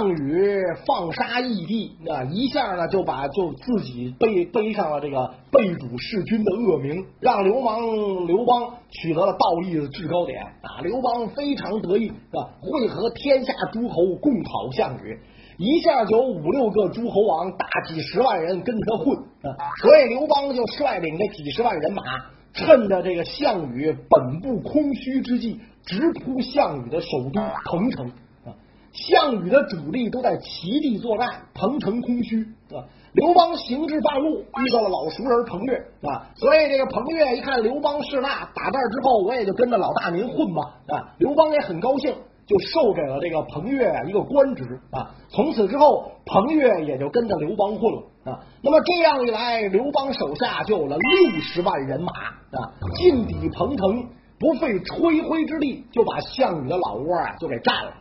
项羽放杀义帝，那一下呢就把就自己背背上了这个背主弑君的恶名，让流氓刘邦取得了道义的制高点啊！刘邦非常得意啊，会合天下诸侯共讨项羽，一下就有五六个诸侯王，大几十万人跟他混啊！所以刘邦就率领着几十万人马，趁着这个项羽本部空虚之际，直扑项羽的首都彭城。项羽的主力都在齐地作战，彭城空虚，啊。刘邦行至半路，遇到了老熟人彭越，啊，所以这个彭越一看刘邦势大，打这之后我也就跟着老大您混吧，啊，刘邦也很高兴，就授给了这个彭越一个官职，啊，从此之后彭越也就跟着刘邦混了，啊，那么这样一来，刘邦手下就有了六十万人马，啊，进抵彭城，不费吹灰之力就把项羽的老窝啊就给占了。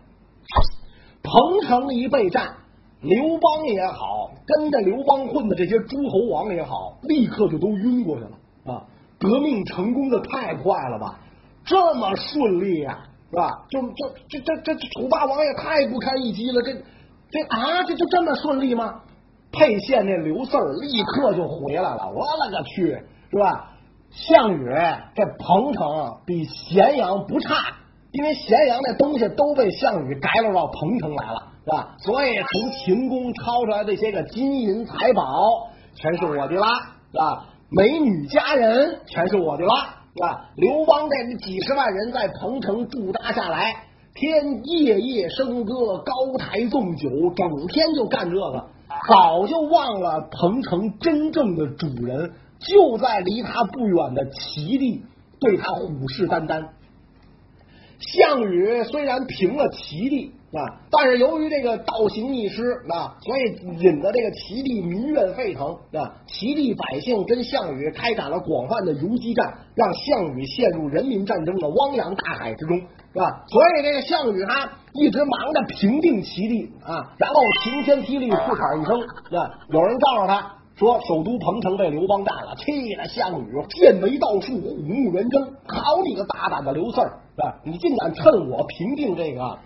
彭城一被占，刘邦也好，跟着刘邦混的这些诸侯王也好，立刻就都晕过去了啊！革命成功的太快了吧？这么顺利呀，是吧？就就这这这楚霸王也太不堪一击了！这这啊，这就这么顺利吗？沛县那刘四儿立刻就回来了，我勒个去，是吧？项羽这彭城比咸阳不差。因为咸阳那东西都被项羽改了到彭城来了，是吧？所以从秦宫抄出来这些个金银财宝，全是我的啦，是吧？美女佳人，全是我的啦，是吧？刘邦这几十万人在彭城驻扎下来，天夜夜笙歌，高台纵酒，整天就干这个，早就忘了彭城真正的主人就在离他不远的齐地，对他虎视眈眈。项羽虽然平了齐地啊，但是由于这个倒行逆施啊，所以引得这个齐地民怨沸腾啊。齐地百姓跟项羽开展了广泛的游击战，让项羽陷入人民战争的汪洋大海之中，是吧？所以这个项羽他一直忙着平定齐地啊，然后晴天霹雳，呼喊一声啊，有人告诉他。说首都彭城被刘邦占了，气得项羽剑眉倒竖，虎目圆睁。好你个大胆的刘四儿，啊！你竟敢趁我平定这个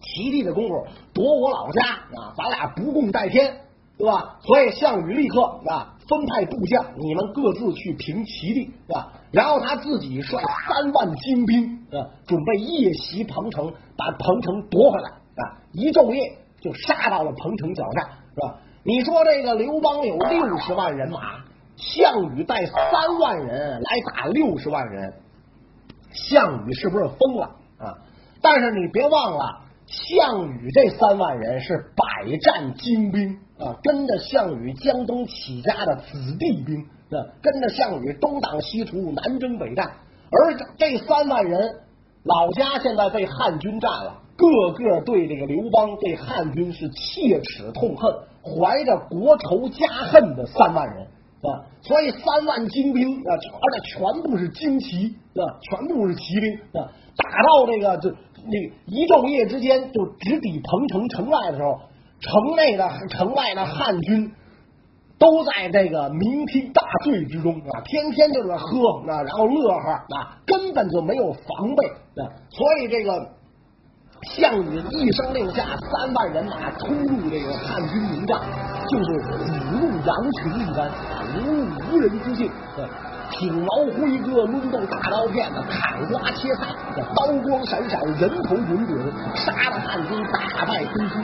齐地的功夫夺我老家啊！咱俩不共戴天，对吧？所以项羽立刻啊分派部将，你们各自去平齐地，是吧？然后他自己率三万精兵啊，准备夜袭彭城，把彭城夺回来啊！一昼夜就杀到了彭城脚下，是吧？你说这个刘邦有六十万人马，项羽带三万人来打六十万人，项羽是不是疯了啊？但是你别忘了，项羽这三万人是百战精兵啊，跟着项羽江东起家的子弟兵，跟着项羽东挡西除，南征北战，而这三万人老家现在被汉军占了。个个对这个刘邦、对汉军是切齿痛恨，怀着国仇家恨的三万人啊，所以三万精兵啊，而且全部是精骑啊，全部是骑兵啊，打到这个就那一昼夜之间就直抵彭城城外的时候，城内的城外的汉军都在这个酩酊大醉之中啊，天天就是喝啊，然后乐呵啊，根本就没有防备啊，所以这个。项羽一声令下，三万人马冲入这个汉军营帐，就是虎入羊群一般，无无人之境。挺矛挥戈，抡动大刀片子，砍瓜切菜，刀光闪闪，人头滚滚，杀了汉军大败空虚，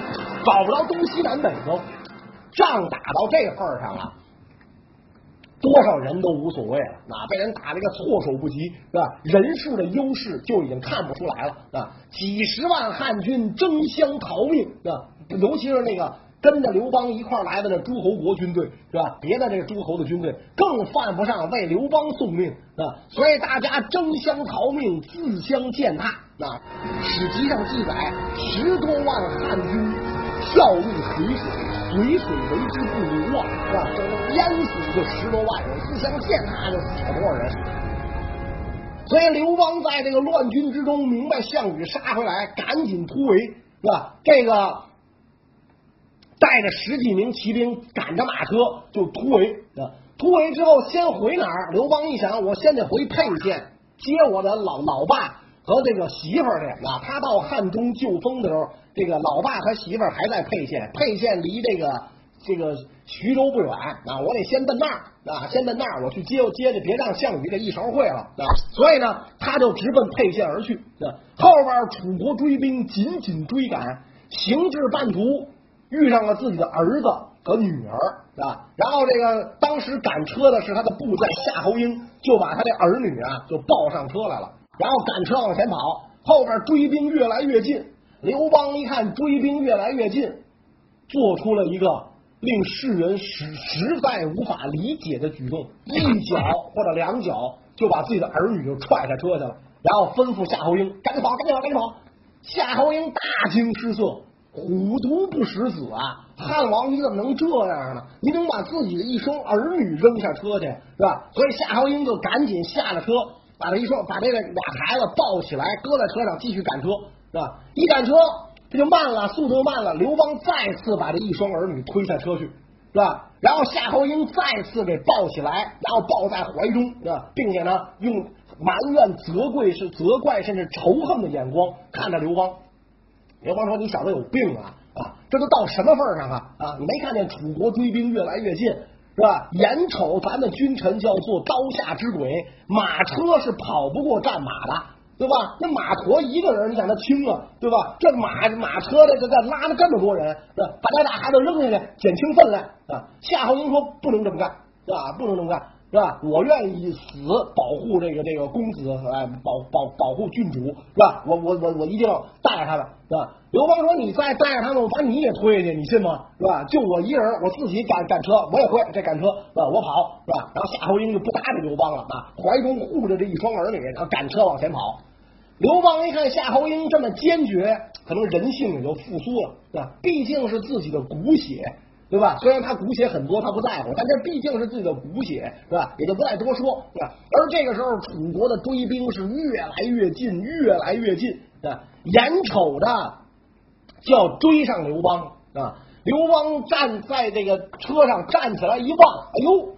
找不着东西南北头。仗打到这份上了。多少人都无所谓了，啊，被人打了个措手不及，是吧？人数的优势就已经看不出来了，啊，几十万汉军争相逃命，啊，尤其是那个跟着刘邦一块来的那诸侯国军队，是吧？别的这个诸侯的军队更犯不上为刘邦送命，啊，所以大家争相逃命，自相践踏，啊，史籍上记载十多万汉军跳入水水。水水为之不流啊，是吧？淹死就十多万人，自相践踏就死了多少人？所以刘邦在这个乱军之中，明白项羽杀回来，赶紧突围，是吧？这个带着十几名骑兵，赶着马车就突围。突围之后，先回哪儿？刘邦一想，我先得回沛县接我的老老爸和这个媳妇儿去啊。他到汉中救封的时候，这个老爸和媳妇儿还在沛县，沛县离这个这个徐州不远啊。我得先奔那儿啊，先奔那儿，我去接接去，别让项羽这一勺烩了啊。所以呢，他就直奔沛县而去。后边楚国追兵紧紧追赶，行至半途，遇上了自己的儿子和女儿。啊，然后这个当时赶车的是他的部将夏侯婴，就把他的儿女啊就抱上车来了，然后赶车往前跑，后边追兵越来越近，刘邦一看追兵越来越近，做出了一个令世人实实在无法理解的举动，一脚或者两脚就把自己的儿女就踹下车去了，然后吩咐夏侯婴赶紧跑，赶紧跑，赶紧跑。夏侯婴大惊失色，虎毒不食子啊！汉王，你怎么能这样呢？你怎么把自己的一双儿女扔下车去，是吧？所以夏侯婴就赶紧下了车，把这一双把这个俩孩子抱起来，搁在车上继续赶车，是吧？一赶车这就慢了，速度慢了。刘邦再次把这一双儿女推下车去，是吧？然后夏侯婴再次给抱起来，然后抱在怀中，是吧？并且呢，用埋怨、责怪是责怪甚至仇恨的眼光看着刘邦。刘邦说：“你小子有病啊！”啊，这都到什么份上啊？啊，你没看见楚国追兵越来越近，是吧？眼瞅咱们君臣叫做刀下之鬼，马车是跑不过战马的，对吧？那马驮一个人，你想他轻啊，对吧？这马马车的这这拉了这么多人，把这俩孩子扔下去，减轻分量啊。夏侯婴说不能这么干，是吧？不能这么干。是吧？我愿意死保护这个这个公子，哎，保保保护郡主，是吧？我我我我一定要带着他们，是吧？刘邦说：“你再带着他们，我把你也推下去，你信吗？是吧？就我一人，我自己赶赶车，我也会这赶车，是吧？我跑，是吧？”然后夏侯婴就不搭理刘邦了啊，怀中护着这一双儿女，然后赶车往前跑。刘邦一看夏侯婴这么坚决，可能人性也就复苏了，是吧？毕竟是自己的骨血。对吧？虽然他骨血很多，他不在乎，但这毕竟是自己的骨血，是吧？也就不再多说。对吧？而这个时候，楚国的追兵是越来越近，越来越近，啊，眼瞅着就要追上刘邦啊！刘邦站在这个车上站起来一望，哎呦，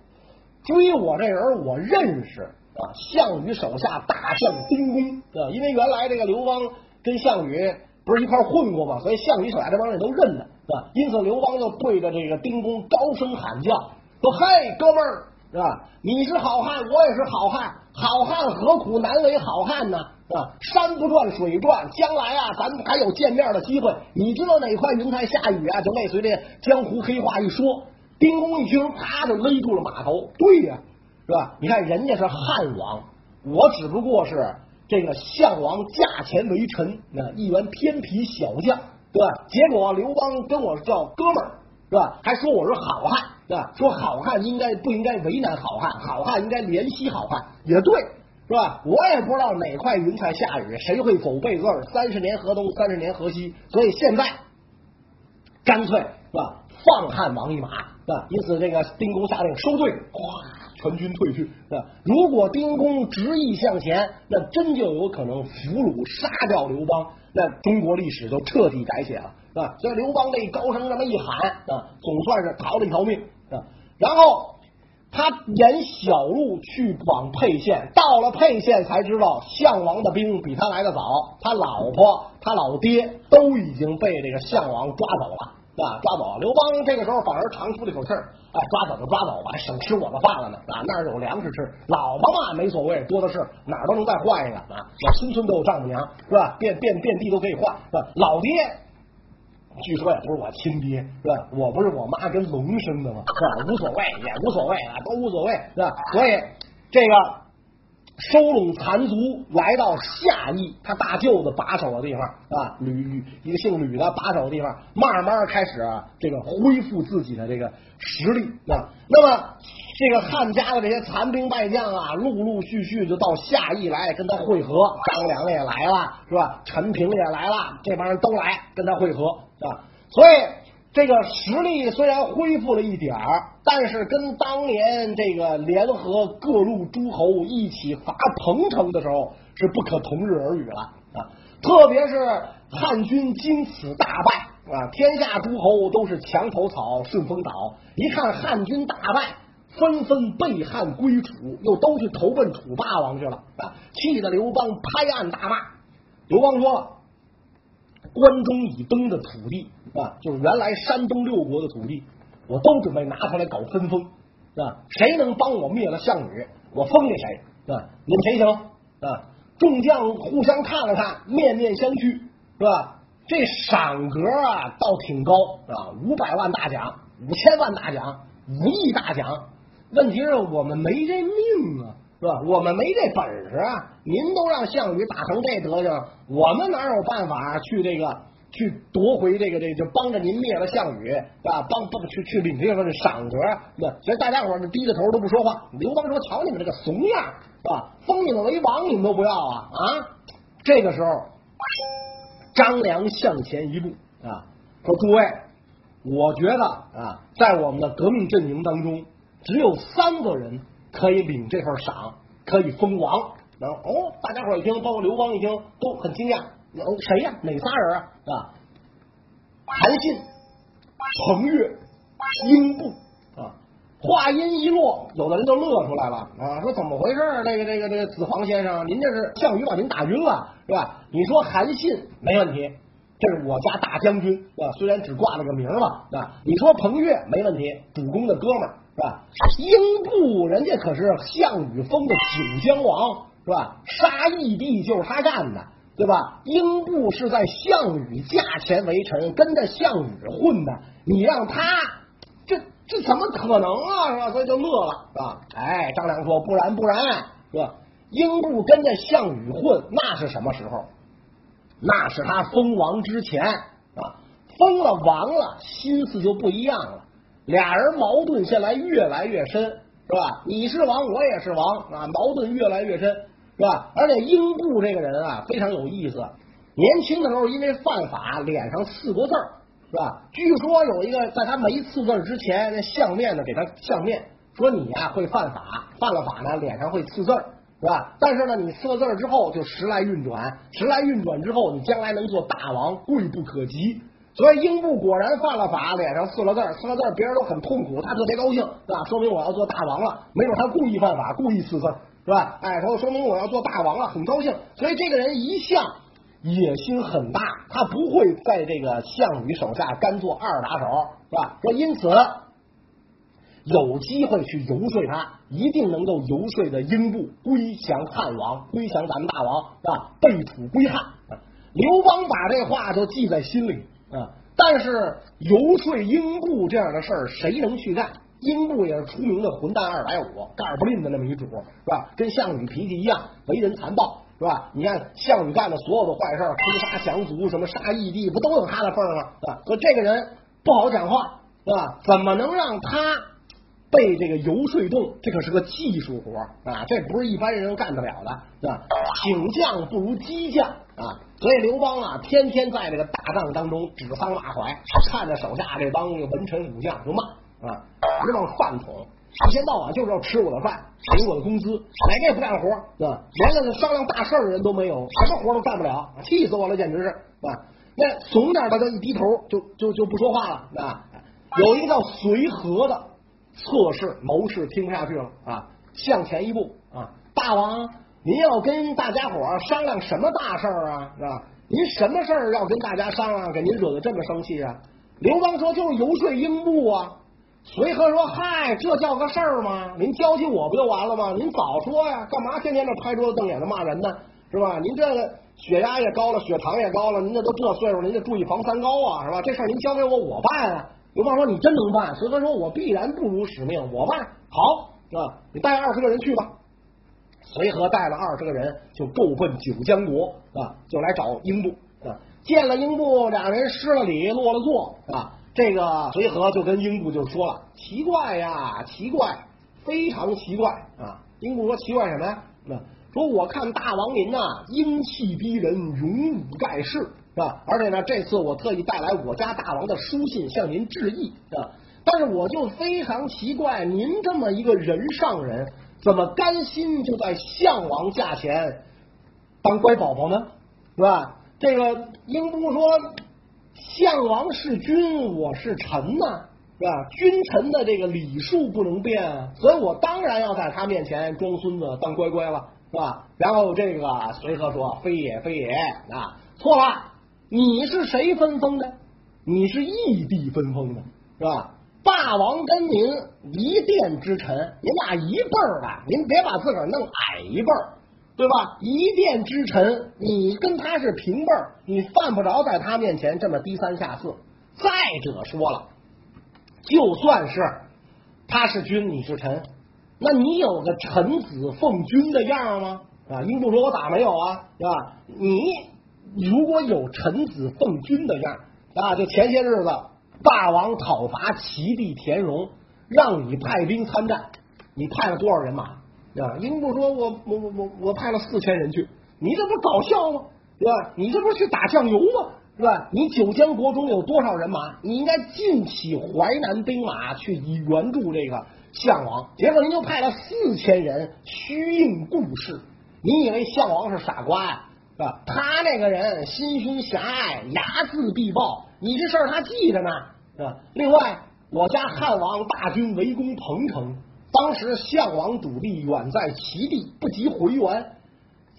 追我这人我认识啊！项羽手下大将丁公，啊，因为原来这个刘邦跟项羽不是一块混过吗？所以项羽手下这帮人都认得。是吧？因此，刘邦就对着这个丁公高声喊叫，说：“嘿，哥们儿，是吧？你是好汉，我也是好汉，好汉何苦难为好汉呢？啊，山不转水转，将来啊，咱们还有见面的机会。你知道哪块云彩下雨啊？就类似于这江湖黑话一说，丁公一听，啪就勒住了马头。对呀，是吧？你看人家是汉王，我只不过是这个项王驾前为臣，那一员偏僻小将。”对？结果刘邦跟我叫哥们儿，是吧？还说我是好汉，对吧？说好汉应该不应该为难好汉？好汉应该怜惜好汉，也对，是吧？我也不知道哪块云彩下雨，谁会走背字？三十年河东，三十年河西，所以现在干脆是吧？放汉王一马，是吧？因此这个丁公下令收队，哗，全军退去，是吧？如果丁公执意向前，那真就有可能俘虏杀掉刘邦。那中国历史就彻底改写了，是吧？所以刘邦这高声这么一喊啊，总算是逃了一条命啊。然后他沿小路去往沛县，到了沛县才知道项王的兵比他来的早，他老婆、他老爹都已经被这个项王抓走了。啊，抓走刘邦这个时候反而长出了一口气儿，哎，抓走就抓走吧，省吃我的饭了呢。啊，那儿有粮食吃，老婆嘛没所谓，多的是，哪儿都能再换一个啊。我村村都有丈母娘，是吧？遍遍遍地都可以换，是吧？老爹，据说也不是我亲爹，是吧？我不是我妈跟龙生的吗？是吧？无所谓，也无所谓啊，都无所谓，是吧？所以这个。收拢残卒，来到夏邑，他大舅子把守的地方啊，吕吕一个姓吕的把守的地方，慢慢开始这个恢复自己的这个实力啊。那么这个汉家的这些残兵败将啊，陆陆续续就到夏邑来跟他会合，张良也来了，是吧？陈平也来了，这帮人都来跟他会合啊。所以。这个实力虽然恢复了一点儿，但是跟当年这个联合各路诸侯一起伐彭城的时候是不可同日而语了啊！特别是汉军经此大败啊，天下诸侯都是墙头草顺风倒，一看汉军大败，纷纷背汉归楚，又都去投奔楚霸王去了啊！气得刘邦拍案大骂刘邦说了，关中以东的土地啊，就是原来山东六国的土地，我都准备拿出来搞分封啊。谁能帮我灭了项羽，我封给谁啊？你们谁行啊？众将互相看了看，面面相觑，是吧？这赏格啊，倒挺高啊，五百万大奖，五千万大奖，五亿大奖。问题是我们没这命啊，是吧？我们没这本事啊！您都让项羽打成这德行，我们哪有办法去这个去夺回这个这个就帮着您灭了项羽啊？帮帮去去领这个赏格，那所以大家伙低着头都不说话。刘邦说：“瞧你们这个怂样，是吧？封你们为王，你们都不要啊啊！”这个时候。张良向前一步啊，说：“诸位，我觉得啊，在我们的革命阵营当中，只有三个人可以领这份赏，可以封王。然后哦，大家伙一听，包括刘邦一听，都很惊讶。哦，谁呀？哪仨人啊？韩信、彭越、英布啊。话音一落，有的人就乐出来了啊，说怎么回事？这个这个这个子房先生，您这是项羽把您打晕了是吧？你说韩信没问题，这是我家大将军啊，虽然只挂了个名吧啊。你说彭越没问题，主公的哥们儿是吧？英布人家可是项羽封的九江王是吧？杀义帝就是他干的对吧？英布是在项羽驾前为臣，跟着项羽混的，你让他这。这怎么可能啊？是吧？所以就乐了，是吧？哎，张良说：“不然，不然，是吧？英布跟着项羽混，那是什么时候？那是他封王之前啊！封了王了，心思就不一样了。俩人矛盾现在越来越深，是吧？你是王，我也是王啊，矛盾越来越深，是吧？而且英布这个人啊，非常有意思。年轻的时候因为犯法，脸上刺过字儿。”是吧？据说有一个在他没刺字儿之前，那相面呢给他相面，说你呀会犯法，犯了法呢脸上会刺字儿，是吧？但是呢你刺了字儿之后就时来运转，时来运转之后你将来能做大王，贵不可及。所以英布果然犯了法，脸上刺了字，刺了字别人都很痛苦，他特别高兴，是吧？说明我要做大王了。没准他故意犯法，故意刺字，是吧？哎，他说说明我要做大王了，很高兴。所以这个人一向。野心很大，他不会在这个项羽手下干做二打手，是吧？说因此有机会去游说他，一定能够游说的英布归降汉王，归降咱们大王，是吧？背土归汉。刘邦把这话就记在心里啊。但是游说英布这样的事儿，谁能去干？英布也是出名的混蛋二百五，干不吝的那么一主，是吧？跟项羽脾气一样，为人残暴。是吧？你看项羽干的所有的坏事，屠杀降卒，什么杀义帝，不都有他的份儿吗？啊，说这个人不好讲话，是吧？怎么能让他被这个游说动？这可是个技术活啊，这不是一般人干得了的，是吧？请将不如激将啊，所以刘邦啊，天天在这个大帐当中指桑骂槐，看着手下这帮文臣武将就骂啊，直往饭桶。一天到晚就是要吃我的饭，领我的工资，哪个也不干活，啊？连个商量大事的人都没有，什么活都干不了，气死我了，简直是啊！那怂点的就一低头就就就不说话了啊。有一个叫随和的测试谋士听不下去了啊，向前一步啊，大王，您要跟大家伙商量什么大事儿啊？是吧？您什么事儿要跟大家商量，给您惹得这么生气啊？刘邦说就是游说英布啊。随和说：“嗨，这叫个事儿吗？您交起我不就完了吗？您早说呀！干嘛天天这拍桌子瞪眼的骂人呢？是吧？您这个血压也高了，血糖也高了，您这都这岁数，您得注意防三高啊，是吧？这事儿您交给我，我办啊。”刘邦说：“你真能办。”随和说：“我必然不辱使命，我办。”好，啊，你带二十个人去吧。随和带了二十个人，就够奔九江国啊，就来找英布啊。见了英布，俩人施了礼，落了座啊。这个随和就跟英布就说了：“奇怪呀，奇怪，非常奇怪啊！”英布说：“奇怪什么呀？那说我看大王您呐，英气逼人，勇武盖世，是吧？而且呢，这次我特意带来我家大王的书信向您致意，啊。但是我就非常奇怪，您这么一个人上人，怎么甘心就在项王驾前当乖宝宝呢？是吧？这个英布说。”项王是君，我是臣呐，是吧？君臣的这个礼数不能变，所以我当然要在他面前装孙子，当乖乖了，是吧？然后这个随和说：“非也，非也啊，错了，你是谁分封的？你是异地分封的，是吧？霸王跟您一殿之臣，您俩一辈儿的，您别把自个儿弄矮一辈儿，对吧？一殿之臣，你跟他是平辈儿，你犯不着在他面前这么低三下四。再者说了，就算是他是君，你是臣。”那你有个臣子奉君的样吗？啊，英布说：“我咋没有啊？是吧？你如果有臣子奉君的样啊，就前些日子霸王讨伐齐地田荣，让你派兵参战，你派了多少人马？啊，英布说：我我我我我派了四千人去，你这不搞笑吗？对吧？你这不是去打酱油吗？是吧？你九江国中有多少人马？你应该尽起淮南兵马去以援助这个。”项王，结果您就派了四千人虚应故事，你以为项王是傻瓜呀？是吧？他那个人心胸狭隘，睚眦必报，你这事儿他记着呢，是吧？另外，我家汉王大军围攻彭城，当时项王主力远在齐地，不及回援，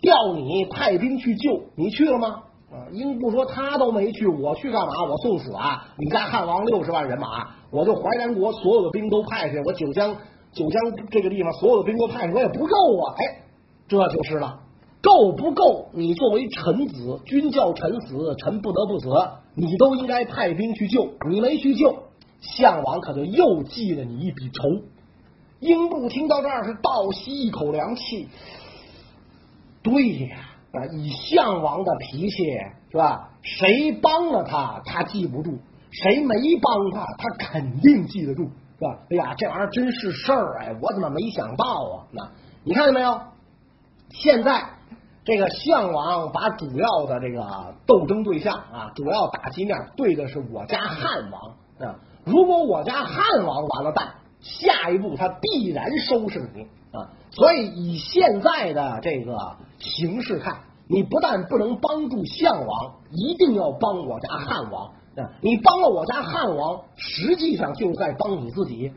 调你派兵去救，你去了吗？啊，英布说他都没去，我去干嘛？我送死啊！你家汉王六十万人马。我就淮南国所有的兵都派去，我九江九江这个地方所有的兵都派去，我也不够啊！哎，这就是了，够不够？你作为臣子，君叫臣死，臣不得不死，你都应该派兵去救，你没去救，项王可就又记了你一笔仇。英布听到这儿是倒吸一口凉气，对呀，啊，以项王的脾气是吧？谁帮了他，他记不住。谁没帮他，他肯定记得住，是吧？哎呀，这玩意儿真是事儿哎，我怎么没想到啊？那你看见没有？现在这个项王把主要的这个斗争对象啊，主要打击面对的是我家汉王啊。如果我家汉王完了蛋，下一步他必然收拾你啊。所以以现在的这个形势看，你不但不能帮助项王，一定要帮我家汉王。你帮了我家汉王，实际上就在帮你自己。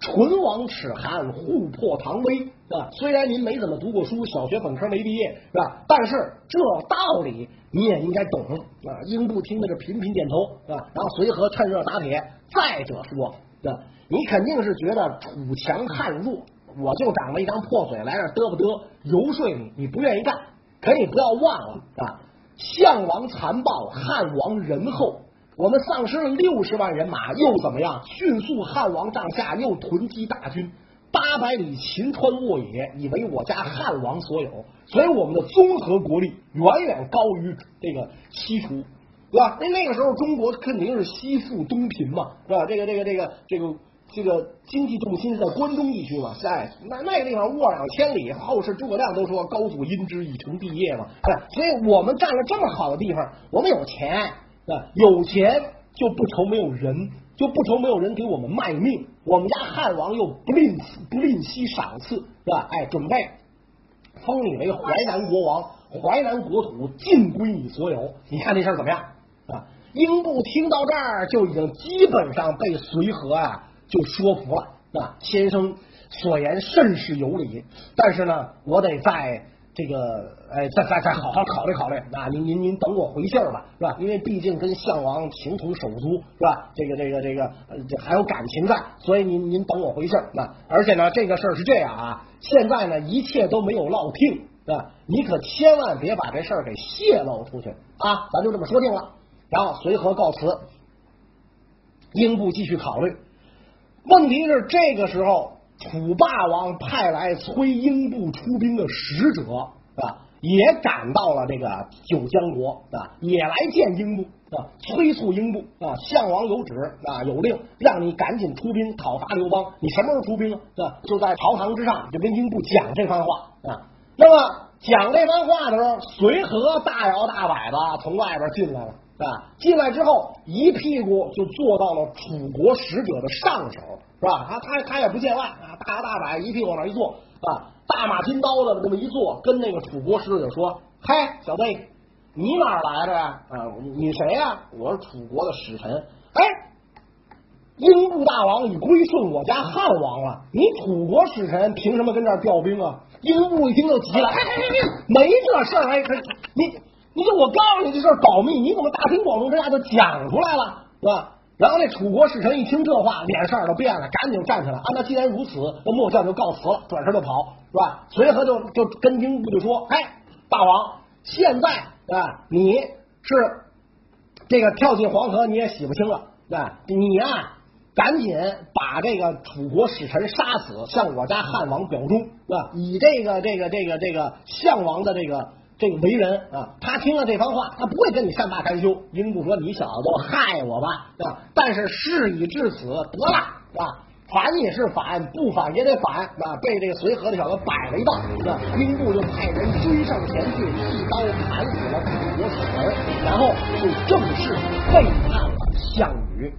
唇亡齿寒，互破堂威，啊！虽然您没怎么读过书，小学本科没毕业，是吧？但是这道理你也应该懂啊！英布听的是频频点头，啊，然后随和趁热打铁。再者说，啊，你肯定是觉得楚强汉弱，我就长了一张破嘴来这嘚不嘚游说你，你不愿意干。可你不要忘了啊，项王残暴，汉王仁厚。我们丧失了六十万人马，又怎么样？迅速汉王帐下又囤积大军，八百里秦川沃野以为我家汉王所有，所以我们的综合国力远远高于这个西楚，对吧？那那个时候中国肯定是西富东贫嘛，是吧？这个这个这个这个这个经济重心是在关中地区嘛，在那那个地方沃两千里，后世诸葛亮都说高祖因之以成帝业嘛，所以我们占了这么好的地方，我们有钱。有钱就不愁没有人，就不愁没有人给我们卖命。我们家汉王又不吝不吝惜赏赐，是吧？哎，准备封你为淮南国王，淮南国土尽归你所有。你看这事儿怎么样？啊，英布听到这儿就已经基本上被随和啊就说服了。啊，先生所言甚是有理，但是呢，我得在。这个哎，再再再好好考虑考虑啊！您您您等我回信吧，是吧？因为毕竟跟项王情同手足，是吧？这个这个这个还有感情在，所以您您等我回信儿。那而且呢，这个事儿是这样啊，现在呢一切都没有落听，是吧？你可千万别把这事儿给泄露出去啊！咱就这么说定了。然后随和告辞，英布继续考虑。问题是这个时候。楚霸王派来催英布出兵的使者啊，也赶到了这个九江国啊，也来见英布啊，催促英布啊，项王有旨啊，有令，让你赶紧出兵讨伐刘邦。你什么时候出兵啊？就在朝堂之上，就跟英布讲这番话啊。那么讲这番话的时候，随和大摇大摆的从外边进来了啊，进来之后一屁股就坐到了楚国使者的上手。是吧？他他他也不见外啊，大摇大摆一屁股往那一坐啊，大马金刀的这么一坐，跟那个楚国使者说：“嘿，小子，你哪来的呀？啊，你谁呀？我是楚国的使臣。哎，英布大王已归顺我家汉王了，你楚国使臣凭什么跟这儿调兵啊？英布一听就急了，哎哎哎，没这事儿，哎，你你就我告诉你这事保密，你怎么大庭广众之下就讲出来了，是吧？然后那楚国使臣一听这话，脸色都变了，赶紧站起来。啊，那既然如此，那末将就告辞了，转身就跑，是吧？随和就就跟英布就说：“哎，大王，现在啊，你是这个跳进黄河，你也洗不清了，啊，你呀，赶紧把这个楚国使臣杀死，向我家汉王表忠，是吧？以这个这个这个这个项王的这个。”这个为人啊，他听了这番话，他不会跟你善罢甘休。英布说：“你小子就害我吧，啊！但是事已至此，得了啊！反也是反，不反也得反啊！”被这个随和的小子摆了一道，啊！英布就派人追上前去，一刀砍死了楚国使臣，然后就正式背叛了项羽。